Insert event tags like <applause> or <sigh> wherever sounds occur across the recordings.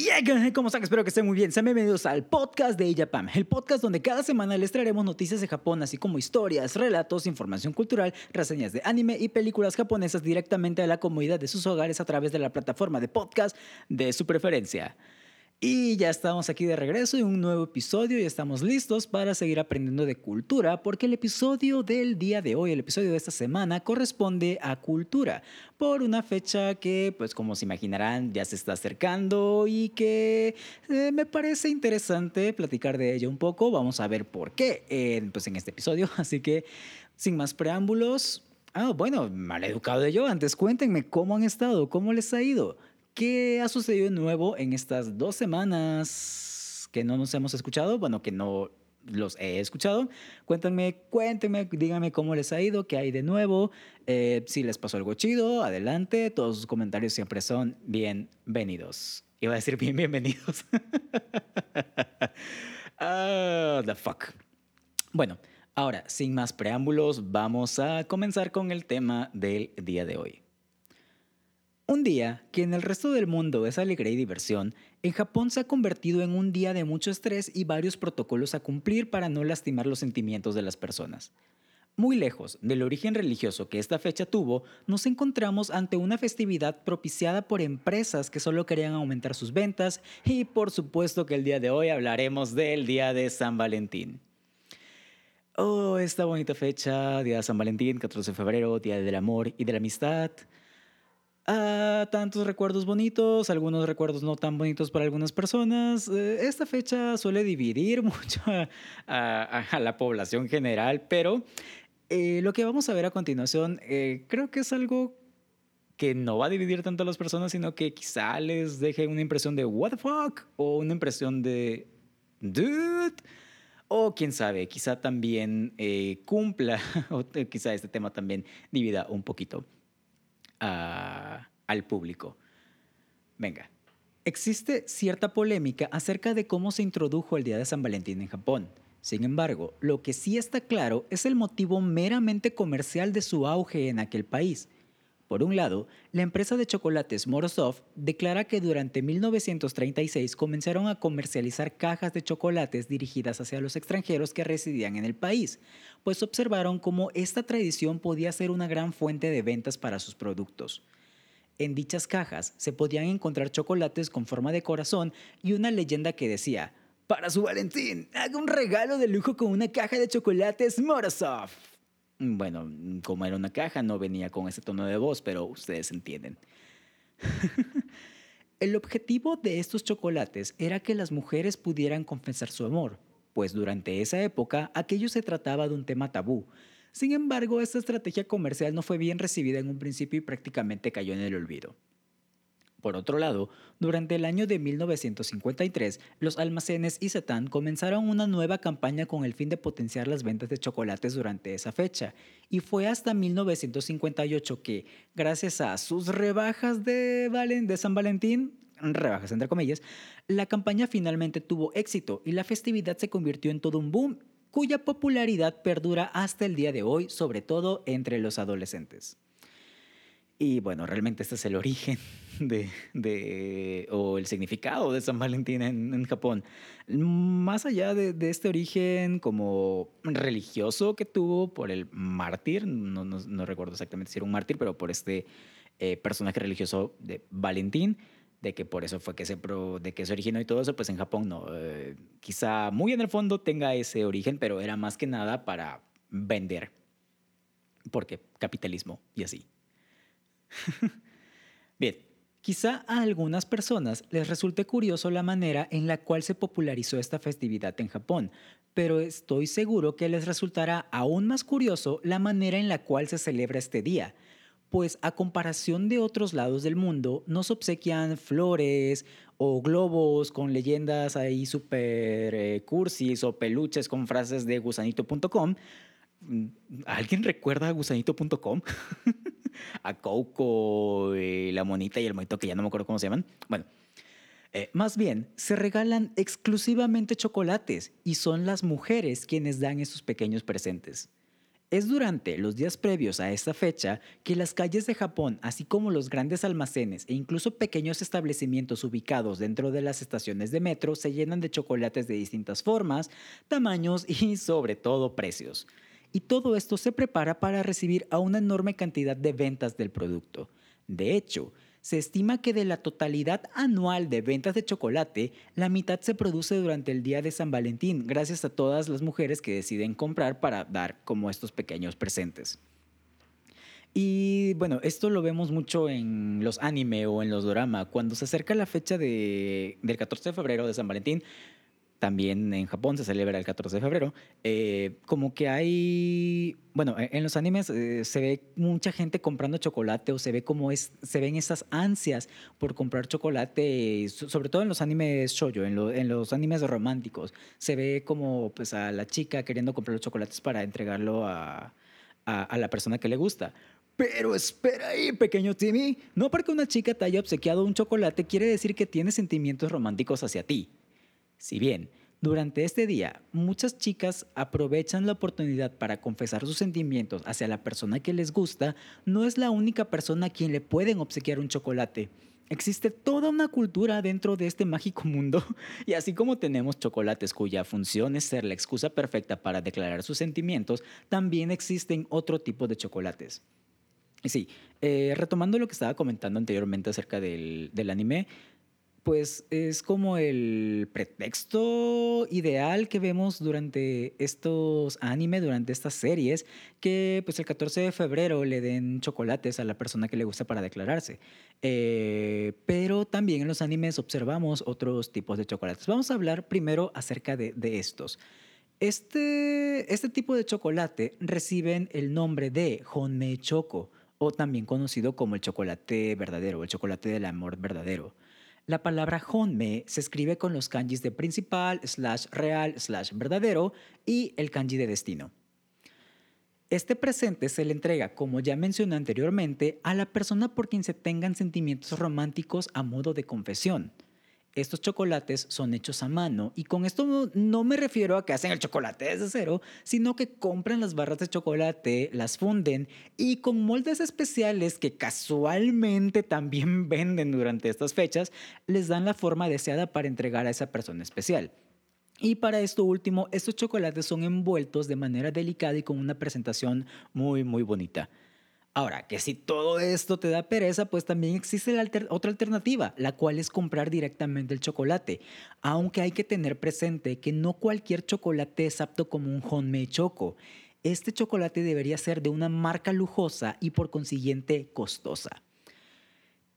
Yeah, ¿cómo están? Espero que estén muy bien. Sean bienvenidos al podcast de Ijapam, el podcast donde cada semana les traeremos noticias de Japón, así como historias, relatos, información cultural, reseñas de anime y películas japonesas directamente a la comodidad de sus hogares a través de la plataforma de podcast de su preferencia. Y ya estamos aquí de regreso en un nuevo episodio y estamos listos para seguir aprendiendo de cultura porque el episodio del día de hoy, el episodio de esta semana, corresponde a cultura por una fecha que, pues como se imaginarán, ya se está acercando y que eh, me parece interesante platicar de ella un poco. Vamos a ver por qué eh, pues en este episodio. <laughs> Así que, sin más preámbulos, Ah, bueno, mal educado de yo. Antes cuéntenme cómo han estado, cómo les ha ido. ¿Qué ha sucedido de nuevo en estas dos semanas que no nos hemos escuchado? Bueno, que no los he escuchado. Cuéntenme, cuéntenme, díganme cómo les ha ido, qué hay de nuevo, eh, si les pasó algo chido, adelante. Todos sus comentarios siempre son bienvenidos. Iba a decir bien, bienvenidos. <laughs> Ah, the fuck. Bueno, ahora, sin más preámbulos, vamos a comenzar con el tema del día de hoy. Un día que en el resto del mundo es alegría y diversión, en Japón se ha convertido en un día de mucho estrés y varios protocolos a cumplir para no lastimar los sentimientos de las personas. Muy lejos del origen religioso que esta fecha tuvo, nos encontramos ante una festividad propiciada por empresas que solo querían aumentar sus ventas y por supuesto que el día de hoy hablaremos del Día de San Valentín. Oh, esta bonita fecha, Día de San Valentín, 14 de febrero, Día del Amor y de la Amistad a tantos recuerdos bonitos, algunos recuerdos no tan bonitos para algunas personas. Eh, esta fecha suele dividir <laughs> mucho a, la población general, pero eh, lo que vamos a ver a continuación eh, creo que es algo que no va a dividir tanto a las personas, sino que quizá les deje una impresión de what the fuck o una impresión de dude. O quién sabe, quizá también cumpla, <laughs> o quizá este tema también divida un poquito al público. Venga, existe cierta polémica acerca de cómo se introdujo el Día de San Valentín en Japón. Sin embargo, lo que sí está claro es el motivo meramente comercial de su auge en aquel país – por un lado, la empresa de chocolates Morozov declara que durante 1936 comenzaron a comercializar cajas de chocolates dirigidas hacia los extranjeros que residían en el país, pues observaron cómo esta tradición podía ser una gran fuente de ventas para sus productos. En dichas cajas se podían encontrar chocolates con forma de corazón y una leyenda que decía, para su Valentín, haga un regalo de lujo con una caja de chocolates Morozov. Bueno, como era una caja, no venía con ese tono de voz, pero ustedes entienden. <laughs> El objetivo de estos chocolates era que las mujeres pudieran confesar su amor, pues durante esa época aquello se trataba de un tema tabú. Sin embargo, esta estrategia comercial no fue bien recibida en un principio y prácticamente cayó en el olvido. Por otro lado, durante el año de 1953, los almacenes Isetan comenzaron una nueva campaña con el fin de potenciar las ventas de chocolates durante esa fecha, y fue hasta 1958 que, gracias a sus rebajas de, de San Valentín, rebajas entre comillas, la campaña finalmente tuvo éxito y la festividad se convirtió en todo un boom cuya popularidad perdura hasta el día de hoy, sobre todo entre los adolescentes. Y bueno, realmente este es el origen <laughs> de, o el significado de San Valentín en, Japón. Más allá de, este origen como religioso que tuvo por el mártir, no, no, recuerdo exactamente si era un mártir, pero por este eh, personaje religioso de Valentín, de que por eso fue que se, de que se originó y todo eso, pues en Japón no. Eh, quizá muy en el fondo tenga ese origen, pero era más que nada para vender. Porque capitalismo y así. <laughs> Bien, quizá a algunas personas les resulte curioso la manera en la cual se popularizó esta festividad en Japón, pero estoy seguro que les resultará aún más curioso la manera en la cual se celebra este día, pues a comparación de otros lados del mundo, nos obsequian flores o globos con leyendas ahí super eh, cursis o peluches con frases de gusanito.com. ¿Alguien recuerda gusanito.com? <laughs> <laughs> a Coco, eh, la monita y el monito que ya no me acuerdo cómo se llaman. Bueno, eh, más bien, se regalan exclusivamente chocolates y son las mujeres quienes dan esos pequeños presentes. Es durante los días previos a esta fecha que las calles de Japón, así como los grandes almacenes e incluso pequeños establecimientos ubicados dentro de las estaciones de metro se llenan de chocolates de distintas formas, tamaños y sobre todo precios. Y todo esto se prepara para recibir a una enorme cantidad de ventas del producto. De hecho, se estima que de la totalidad anual de ventas de chocolate, la mitad se produce durante el día de San Valentín, gracias a todas las mujeres que deciden comprar para dar como estos pequeños presentes. Y bueno, esto lo vemos mucho en los anime o en los drama. Cuando se acerca la fecha de, del 14 de febrero de San Valentín, también en Japón se celebra el 14 de febrero, eh, como que hay, bueno, e-, en los animes eh, se ve mucha gente comprando chocolate o se ve como es, se ven esas ansias por comprar chocolate, sobre todo en los animes shoujo, en, en los animes románticos, se ve como pues a la chica queriendo comprar los chocolates para entregarlo a, a, a la persona que le gusta. Pero espera ahí, pequeño Timmy. No porque una chica te haya obsequiado un chocolate quiere decir que tiene sentimientos románticos hacia ti. Si bien, durante este día, muchas chicas aprovechan la oportunidad para confesar sus sentimientos hacia la persona que les gusta, no es la única persona a quien le pueden obsequiar un chocolate. Existe toda una cultura dentro de este mágico mundo <laughs> y así como tenemos chocolates cuya función es ser la excusa perfecta para declarar sus sentimientos, también existen otro tipo de chocolates. Sí, eh, retomando lo que estaba comentando anteriormente acerca del anime, pues es como el pretexto ideal que vemos durante estos anime, durante estas series, que pues el 14 de febrero le den chocolates a la persona que le gusta para declararse. Eh, pero también en los animes observamos otros tipos de chocolates. Vamos a hablar primero acerca de, estos. Este, este tipo de chocolate reciben el nombre de Honmei Choco, o también conocido como el chocolate verdadero, el chocolate del amor verdadero. La palabra honme se escribe con los kanjis de principal, slash real, slash verdadero y el kanji de destino. Este presente se le entrega, como ya mencioné anteriormente, a la persona por quien se tengan sentimientos románticos a modo de confesión. Estos chocolates son hechos a mano y con esto no, me refiero a que hacen el chocolate desde cero, sino que compran las barras de chocolate, las funden y con moldes especiales que casualmente también <laughs> venden durante estas fechas, les dan la forma deseada para entregar a esa persona especial. Y para esto último, estos chocolates son envueltos de manera delicada y con una presentación muy muy bonita. Ahora, que si todo esto te da pereza, pues también existe la otra alternativa, la cual es comprar directamente el chocolate. Aunque hay que tener presente que no cualquier chocolate es apto como un homemade choco. Este chocolate debería ser de una marca lujosa y por consiguiente costosa.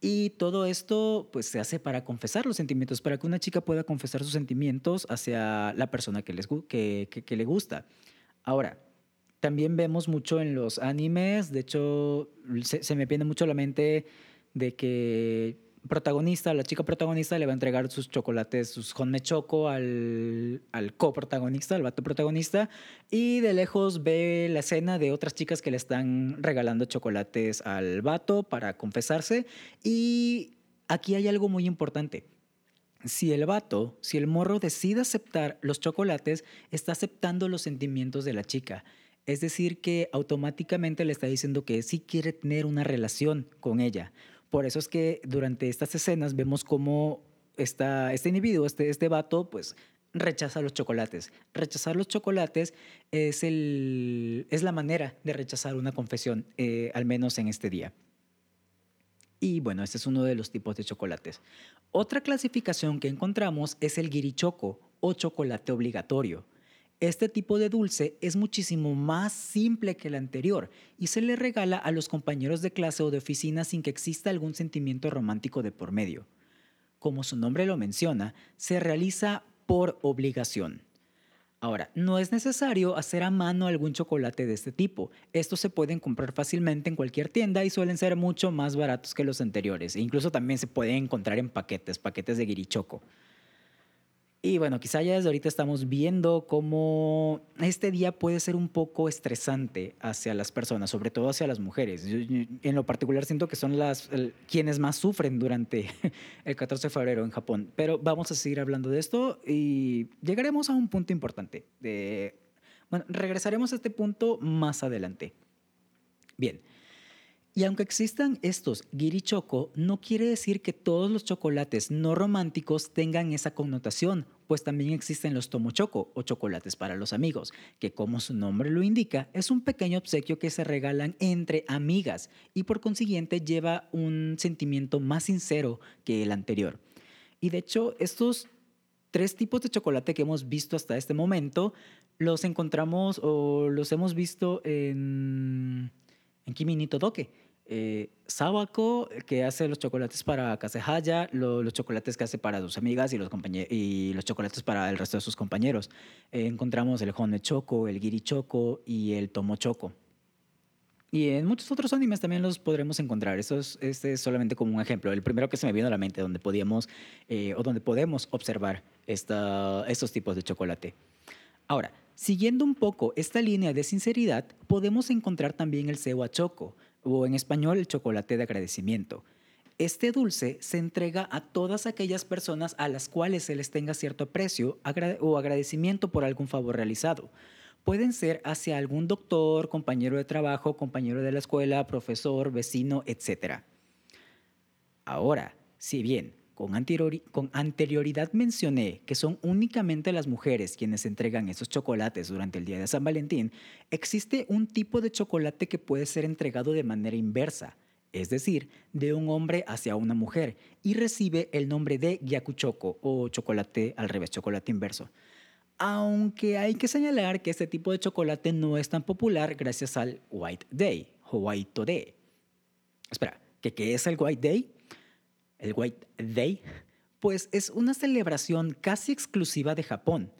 Y todo esto pues se hace para confesar los sentimientos, para que una chica pueda confesar sus sentimientos hacia la persona que, le gusta. Ahora, también vemos mucho en los animes, de hecho, se, me viene mucho la mente de que protagonista, la chica protagonista le va a entregar sus chocolates, sus honme choco al, al coprotagonista, al vato protagonista, y de lejos ve la escena de otras chicas que le están regalando chocolates al vato para confesarse. Y aquí hay algo muy importante. Si el vato, si el morro decide aceptar los chocolates, está aceptando los sentimientos de la chica. Es decir, que automáticamente le está diciendo que sí quiere tener una relación con ella. Por eso es que durante estas escenas vemos cómo esta, este individuo, este, este vato, pues rechaza los chocolates. Rechazar los chocolates es, el, es la manera de rechazar una confesión, eh, al menos en este día. Y bueno, este es uno de los tipos de chocolates. Otra clasificación que encontramos es el guirichoco o chocolate obligatorio. Este tipo de dulce es muchísimo más simple que el anterior y se le regala a los compañeros de clase o de oficina sin que exista algún sentimiento romántico de por medio. Como su nombre lo menciona, se realiza por obligación. Ahora, no es necesario hacer a mano algún chocolate de este tipo. Estos se pueden comprar fácilmente en cualquier tienda y suelen ser mucho más baratos que los anteriores. E incluso también se pueden encontrar en paquetes, paquetes de guirichoco. Y bueno, quizá ya desde ahorita estamos viendo cómo este día puede ser un poco estresante hacia las personas, sobre todo hacia las mujeres. en lo particular siento que son las quienes más sufren durante <laughs> el 14 de febrero en Japón. Pero vamos a seguir hablando de esto y llegaremos a un punto importante. De, Bueno, regresaremos a este punto más adelante. Bien. Y aunque existan estos choco, no quiere decir que todos los chocolates no románticos tengan esa connotación, pues también existen los tomochoco o chocolates para los amigos, que como su nombre lo indica, es un pequeño obsequio que se regalan entre amigas y por consiguiente lleva un sentimiento más sincero que el anterior. Y de hecho, estos tres tipos de chocolate que hemos visto hasta este momento los encontramos o los hemos visto en, en Kimi eh, Sabako, que hace los chocolates para Kasehaya, los chocolates que hace para sus amigas y los, chocolates para el resto de sus compañeros. Eh, encontramos el Hone Choco, el Giri Choco y el Tomo Choco. Y en muchos otros animes también los podremos encontrar. Esto es, este es solamente como un ejemplo. El primero que se me vino a la mente donde podíamos eh, o donde podemos observar estos tipos de chocolate. Ahora, siguiendo un poco esta línea de sinceridad, podemos encontrar también el Sewa Choco, o en español el chocolate de agradecimiento. Este dulce se entrega a todas aquellas personas a las cuales se les tenga cierto aprecio o agradecimiento por algún favor realizado. Pueden ser hacia algún doctor, compañero de trabajo, compañero de la escuela, profesor, vecino, etc. Ahora, si bien con, anterioridad mencioné que son únicamente las mujeres quienes entregan esos chocolates durante el día de San Valentín, existe un tipo de chocolate que puede ser entregado de manera inversa, es decir, de un hombre hacia una mujer, y recibe el nombre de Gyakuchoko o chocolate al revés, chocolate inverso. Aunque hay que señalar que este tipo de chocolate no es tan popular gracias al White Day o White Day. Espera, ¿qué es el White Day? El White Day, pues es una celebración casi exclusiva de Japón.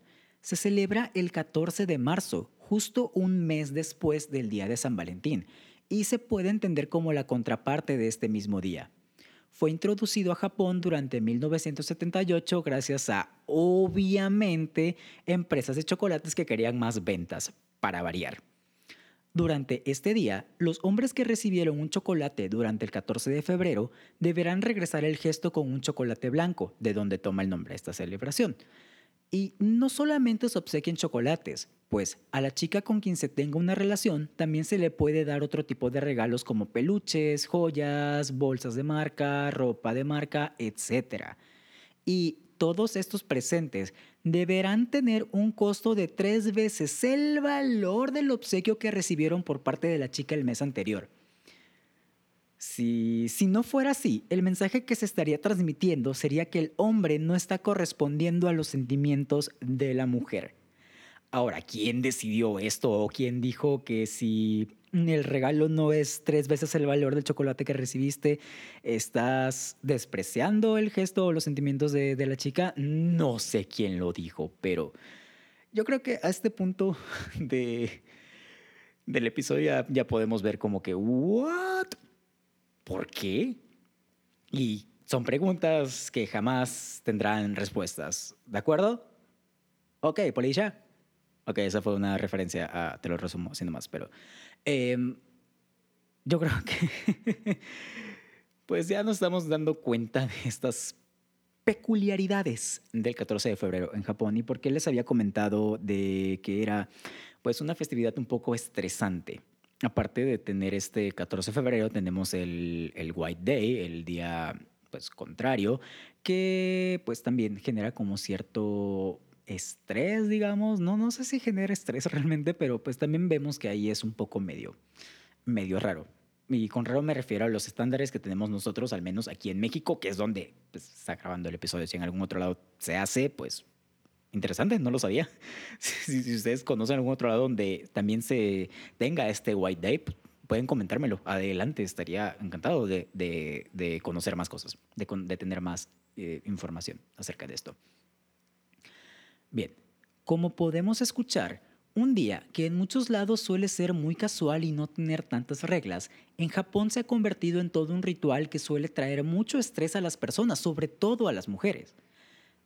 Se celebra el 14 de marzo, justo un mes después del día de San Valentín, y se puede entender como la contraparte de este mismo día. Fue introducido a Japón durante 1978 gracias a, obviamente, empresas de chocolates que querían más ventas, para variar. Durante este día, los hombres que recibieron un chocolate durante el 14 de febrero deberán regresar el gesto con un chocolate blanco, de donde toma el nombre esta celebración. Y no solamente se obsequian chocolates, pues a la chica con quien se tenga una relación también se le puede dar otro tipo de regalos como peluches, joyas, bolsas de marca, ropa de marca, etc. Y todos estos presentes deberán tener un costo de tres veces el valor del obsequio que recibieron por parte de la chica el mes anterior. Si, si no fuera así, el mensaje que se estaría transmitiendo sería que el hombre no está correspondiendo a los sentimientos de la mujer. Ahora, ¿quién decidió esto o quién dijo que si el regalo no es tres veces el valor del chocolate que recibiste, estás despreciando el gesto o los sentimientos de, la chica? No sé quién lo dijo, pero yo creo que a este punto <laughs> de, del episodio ya, podemos ver como que. ¿Por qué? Y son preguntas que jamás tendrán respuestas, ¿de acuerdo? Ok, Polilla. Ok, esa fue una referencia a, te lo resumo haciendo más, pero em, yo creo que <laughs> pues ya nos estamos dando cuenta de estas peculiaridades del 14 de febrero en Japón y porque les había comentado de que era pues una festividad un poco estresante. Aparte de tener este 14 de febrero, tenemos el, el White Day, el día pues contrario, que pues también genera como cierto estrés, digamos. No, no sé si genera estrés <laughs> realmente, pero pues también vemos que ahí es un poco medio, medio raro. Y con raro me refiero a los estándares que tenemos nosotros, al menos aquí en México, que es donde pues, está grabando el episodio. Si en algún otro lado se hace, pues interesante, no lo sabía. <laughs> Si, ustedes conocen algún otro lado donde también se tenga este White Day, pueden comentármelo. Adelante, estaría encantado de, conocer más cosas, de, de tener más eh, información acerca de esto. Bien, como podemos escuchar, un día que en muchos lados suele ser muy casual y no tener tantas reglas, en Japón se ha convertido en todo un ritual que suele traer mucho estrés a las personas, sobre todo a las mujeres.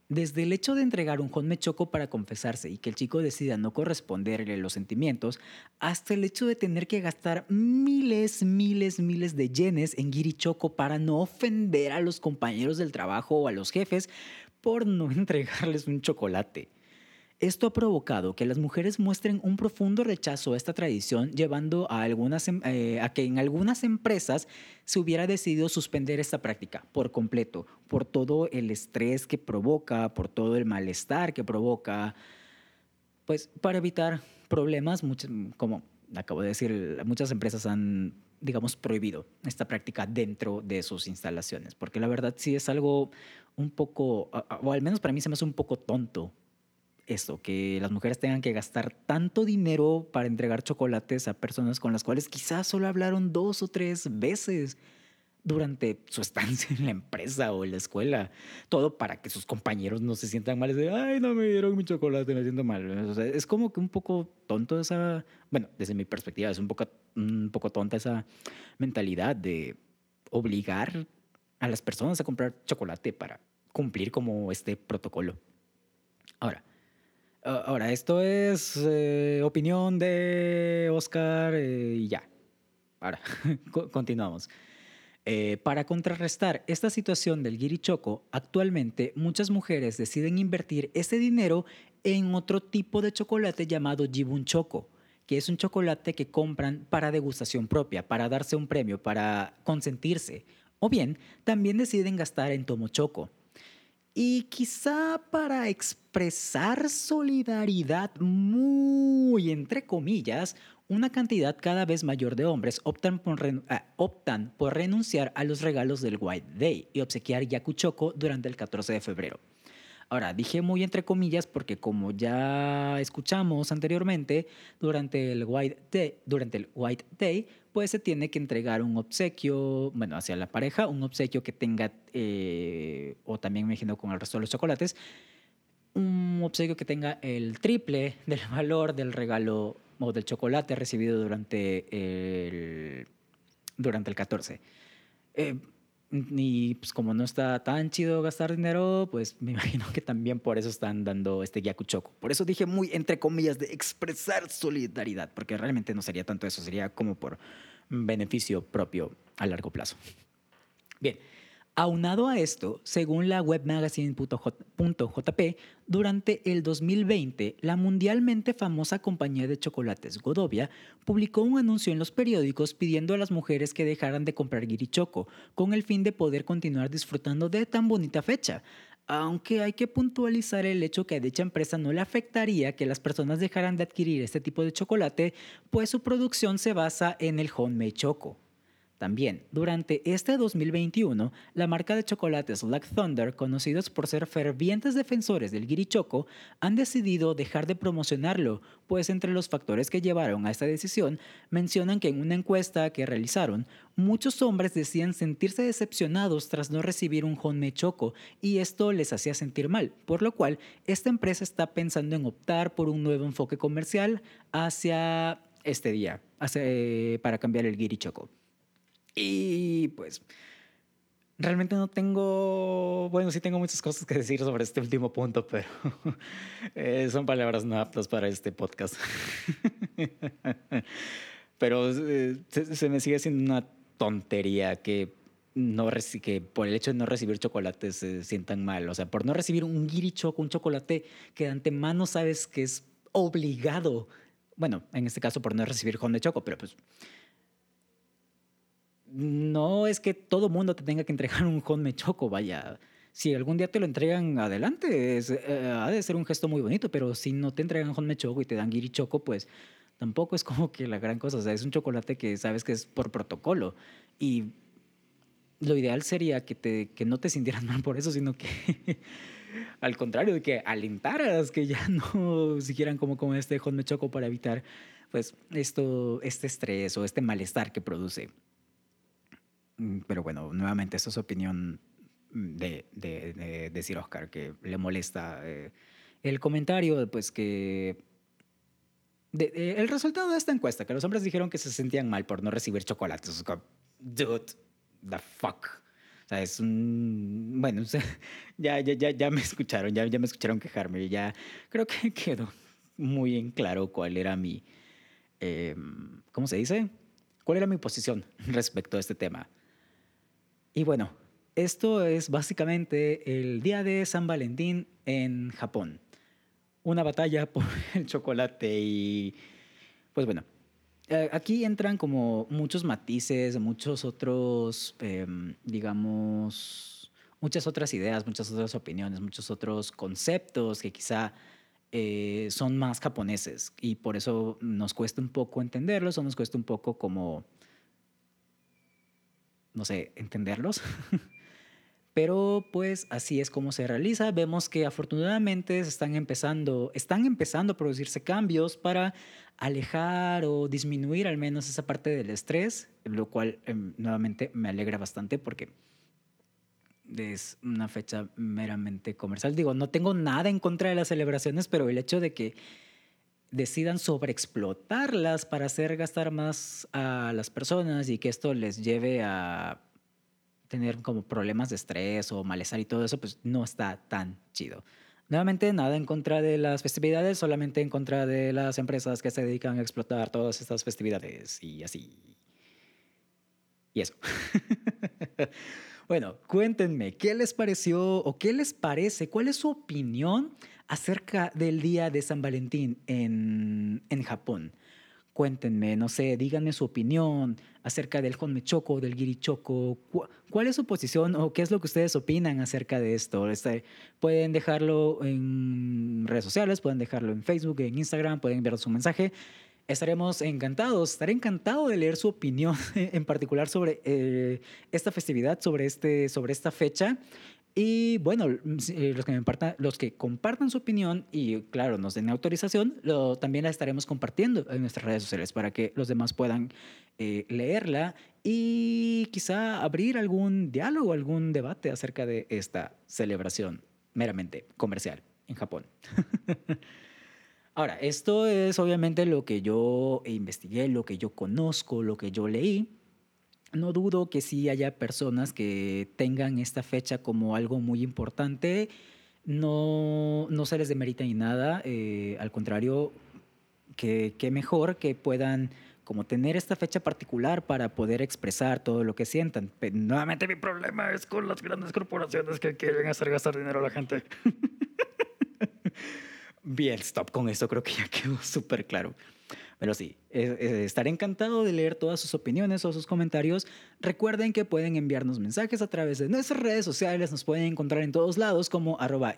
Desde el hecho de entregar un choco para confesarse y que el chico decida no corresponderle los sentimientos, hasta el hecho de tener que gastar miles, miles, miles de yenes en choco para no ofender a los compañeros del trabajo o a los jefes por no <laughs> entregarles un chocolate. Esto ha provocado que las mujeres muestren un profundo rechazo a esta tradición, llevando em, eh, a que en algunas empresas se hubiera decidido suspender esta práctica por completo, por todo el estrés que provoca, por todo el malestar que provoca, pues para evitar problemas, como acabo de decir, muchas empresas han, digamos, prohibido esta práctica dentro de sus instalaciones, porque la verdad sí es algo un poco, o al menos para mí se me hace un poco tonto esto, que las mujeres tengan que gastar tanto dinero para entregar chocolates a personas con las cuales quizás solo hablaron dos o tres veces durante su estancia en la empresa o en la escuela. Todo para que sus compañeros no se sientan mal. De, Ay, no me dieron mi chocolate, me siento mal. es como que un poco tonto esa, bueno, desde mi perspectiva, es un poco, un poco tonta esa mentalidad de obligar a las personas a comprar chocolate para cumplir como este protocolo. Ahora, Ahora, esto es eh, opinión de Oscar eh, y ya. Ahora, <laughs> continuamos. Eh, para contrarrestar esta situación del guirichoco, actualmente muchas mujeres deciden invertir ese dinero en otro tipo de chocolate llamado Jibun Choco, que es un chocolate que compran para degustación propia, para darse un premio, para consentirse. O bien, también deciden gastar en Tomo Choco, y quizá para expresar solidaridad muy entre comillas, una cantidad cada vez mayor de hombres optan por, ah, optan por renunciar a los regalos del White Day y obsequiar Yakuchoko durante el 14 de febrero. Ahora, dije muy entre comillas porque como ya escuchamos anteriormente, durante el White Day, durante el White Day pues se tiene que entregar un obsequio, bueno, hacia la pareja, un obsequio que tenga, eh, o también me imagino con el resto de los chocolates, un obsequio que tenga el triple del <laughs> valor del regalo o del chocolate recibido durante el, durante el 14. Eh, y pues como no está tan chido gastar dinero, pues me <laughs> imagino que también por eso están dando este Choco. Por eso dije muy entre comillas de expresar solidaridad, porque realmente no sería tanto eso, sería como por beneficio propio a largo plazo. Bien, Aunado a esto, según la webmagazine.jp, durante el 2020, la mundialmente famosa compañía de chocolates Godovia publicó un anuncio en los periódicos pidiendo a las mujeres que dejaran de comprar guirichoco, con el fin de poder continuar disfrutando de tan bonita fecha. Aunque hay que puntualizar el hecho que a dicha empresa no le afectaría que las personas dejaran de adquirir este tipo de chocolate, pues su producción se basa en el homemade choco. También, durante este 2021, la marca de chocolates Black Thunder, conocidos por ser fervientes defensores del guirichoco, han decidido dejar de promocionarlo, pues entre los factores que llevaron a esta decisión mencionan que en una encuesta que realizaron, muchos hombres decían sentirse decepcionados tras no recibir un honme choco y esto les hacía sentir mal, por lo cual esta empresa está pensando en optar por un nuevo enfoque comercial hacia este día, eh, para cambiar el guirichoco. Y pues realmente no tengo, bueno, sí tengo muchas cosas que decir sobre este último punto, pero <laughs> eh, son palabras no aptas para este podcast. <laughs> pero eh, se, me sigue siendo una tontería que no que por el hecho de no recibir chocolates se sientan mal. O sea, por no recibir un guirichoco, un chocolate que de antemano sabes que es obligado. Bueno, en este caso por no recibir de choco, pero pues no es que todo mundo te tenga que entregar un Honme Choco, vaya. Si algún día te lo entregan adelante, eh, ha de ser un gesto muy bonito, pero si no te entregan Honme Choco y te dan Giri Choco, pues tampoco es como que la gran cosa. O sea, es un chocolate que sabes que es por protocolo. Y lo ideal sería que, que no te sintieras <laughs> mal por eso, sino que <laughs> al contrario, que alentaras que ya <laughs> no siguieran como con este Honme Choco para evitar pues esto, este estrés o este malestar que produce. Mm, pero bueno, nuevamente, esa es opinión de, de, decir Oscar, que le molesta eh, el comentario, pues que... el resultado de esta encuesta, que los hombres dijeron que se sentían mal por no recibir chocolates. Dude, the fuck. O sea, es un... Bueno, <laughs> ya, ya, ya, ya me escucharon, ya, ya me escucharon quejarme. Ya creo que <laughs> quedó muy en claro cuál era mi... Em, ¿Cómo se dice? ¿Cuál era mi posición <laughs> respecto a este tema? Y bueno, esto es básicamente el día de San Valentín en Japón. una batalla <laughs> por el chocolate y pues bueno, eh, aquí entran como muchos matices, muchos otros, em, digamos, muchas otras ideas, muchas otras opiniones, muchos otros conceptos que quizá eh, son más japoneses y por eso nos cuesta un poco entenderlos o nos cuesta un poco como, no sé, entenderlos. <laughs> Pero pues así es como se realiza. Vemos que afortunadamente están empezando, están empezando a producirse cambios para alejar o disminuir al menos esa parte del estrés, lo cual em, nuevamente me alegra bastante porque es una fecha meramente comercial. Digo, no tengo nada en contra de las celebraciones, pero el hecho de que decidan sobreexplotarlas para hacer gastar más a las personas y que esto les lleve a tener como problemas de estrés o malestar y todo eso, pues no está tan chido. Nuevamente, nada en contra de las festividades, solamente en contra de las empresas que se dedican a explotar todas estas festividades y así. Y eso. <laughs> bueno, cuéntenme, ¿qué les pareció o qué les parece? ¿Cuál es su opinión acerca del Día de San Valentín en, en Japón? cuéntenme, no sé, díganme su opinión acerca del Honmechoco, del Girichoco. ¿Cuál es su posición o qué es lo que ustedes opinan acerca de esto? Este, pueden dejarlo en redes sociales, pueden dejarlo en Facebook, en Instagram, pueden enviar su mensaje. Estaremos encantados, estaré encantado de leer su opinión <laughs> en particular sobre eh, esta festividad, sobre, este, sobre esta fecha. Y bueno, mm, eh, los que, me los que compartan su opinión y claro, nos den autorización, lo, también la estaremos compartiendo en nuestras redes sociales para que los demás puedan eh, leerla y quizá abrir algún diálogo, algún debate acerca de esta celebración meramente comercial en Japón. <laughs> Ahora, esto es obviamente lo que yo investigué, lo que yo conozco, lo que yo leí no dudo que sí haya personas que tengan esta fecha como algo muy importante. No, no se les demerita ni nada. Eh, al contrario, que, mejor que puedan como tener esta fecha particular para poder expresar todo lo que sientan. Pero nuevamente mi problema es con las grandes corporaciones que quieren hacer gastar dinero a la gente. <laughs> Bien, stop con esto, creo que ya quedó súper claro. Pero sí, estaré encantado de leer todas sus opiniones o sus comentarios. Recuerden que pueden enviarnos mensajes a través de nuestras redes sociales. Nos pueden encontrar en todos lados como arroba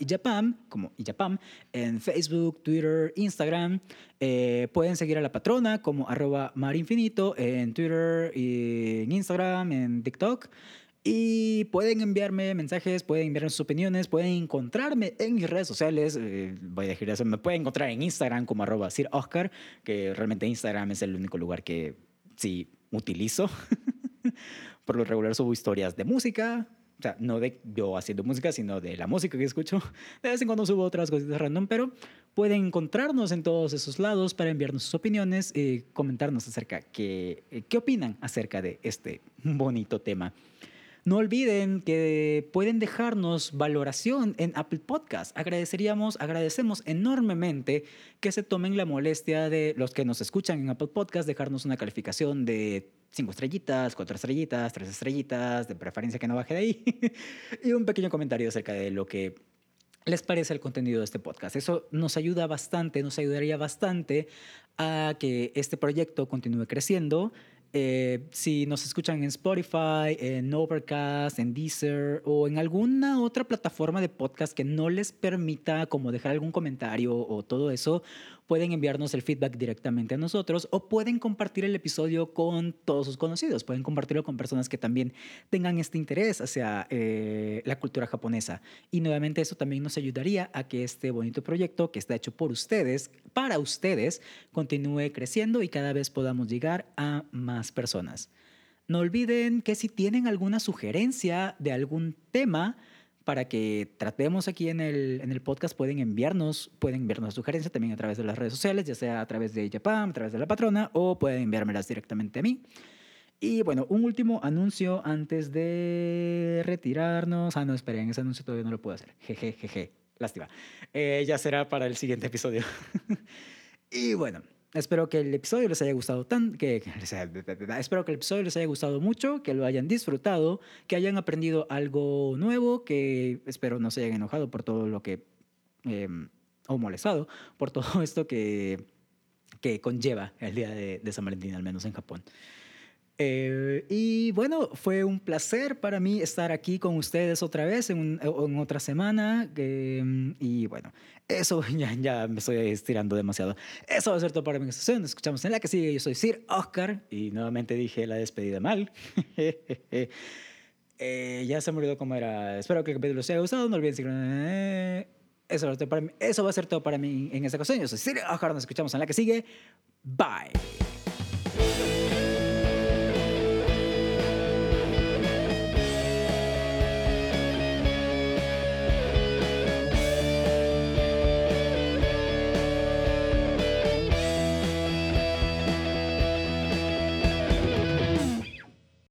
como iyapam, en Facebook, Twitter, Instagram. Eh, pueden seguir a la patrona como arroba marinfinito en Twitter, y en Instagram, en TikTok. Y pueden enviarme mensajes, pueden enviarme sus opiniones, pueden encontrarme en mis redes sociales. Eh, voy a decir eso, me pueden encontrar en Instagram como arroba Sir Oscar, que realmente Instagram es el único lugar que sí utilizo. <laughs> Por lo regular subo historias de música, o sea, no de yo haciendo música, sino de la música que escucho. De vez en cuando subo otras cositas random, pero pueden encontrarnos en todos esos lados para enviarnos sus opiniones y comentarnos acerca qué, qué opinan acerca de este bonito tema. No olviden que pueden dejarnos valoración en Apple Podcast. Agradeceríamos, agradecemos enormemente que se tomen la molestia de los que nos escuchan en Apple Podcast, dejarnos una calificación de cinco estrellitas, cuatro estrellitas, tres estrellitas, de preferencia que no baje de ahí, <laughs> y un pequeño comentario acerca de lo que les parece el contenido de este podcast. Eso nos ayuda bastante, nos ayudaría bastante a que este proyecto continúe creciendo eh, si nos escuchan en Spotify, en Overcast, en Deezer o en alguna otra plataforma de podcast que no les permita como dejar algún comentario o todo eso, pueden enviarnos el feedback directamente a nosotros o pueden compartir el episodio con todos sus conocidos, pueden compartirlo con personas que también tengan este interés hacia eh, la cultura japonesa. Y nuevamente eso también nos ayudaría a que este bonito proyecto que está hecho por ustedes, para ustedes, continúe creciendo y cada vez podamos llegar a más personas. No olviden que si tienen alguna sugerencia de algún tema, para que tratemos aquí en el, en el podcast, pueden enviarnos, pueden enviarnos sugerencias también a través de las redes sociales, ya sea a través de Japan, a través de la patrona, o pueden enviármelas directamente a mí. Y bueno, un último anuncio antes de retirarnos. Ah, no, esperen, ese anuncio todavía no lo puedo hacer. Jeje, jeje, lástima. Eh, ya será para el siguiente episodio. <laughs> y bueno, Espero que el episodio les haya gustado tan, que, espero que el episodio les haya gustado mucho, que lo hayan disfrutado, que hayan aprendido algo nuevo, que espero no se hayan enojado por todo lo que em, o molestado por todo <laughs> esto que, que conlleva el día de, de San Valentín, al menos en Japón. Eh, y bueno, fue un placer para mí estar aquí con ustedes otra vez en, en otra semana. Eh, y bueno, eso <laughs> ya, ya me estoy estirando demasiado. Eso va a ser todo para mi sesión. Nos escuchamos en la que sigue. Yo soy Sir Oscar y nuevamente dije la despedida mal. <laughs> eh, ya se me olvidó cómo era. Espero que el capítulo les haya gustado. No olviden seguirme. Eso va, a ser para mí, eso va a ser todo para mí en esta ocasión. Yo soy Sir Oscar. Nos escuchamos en la que sigue. Bye.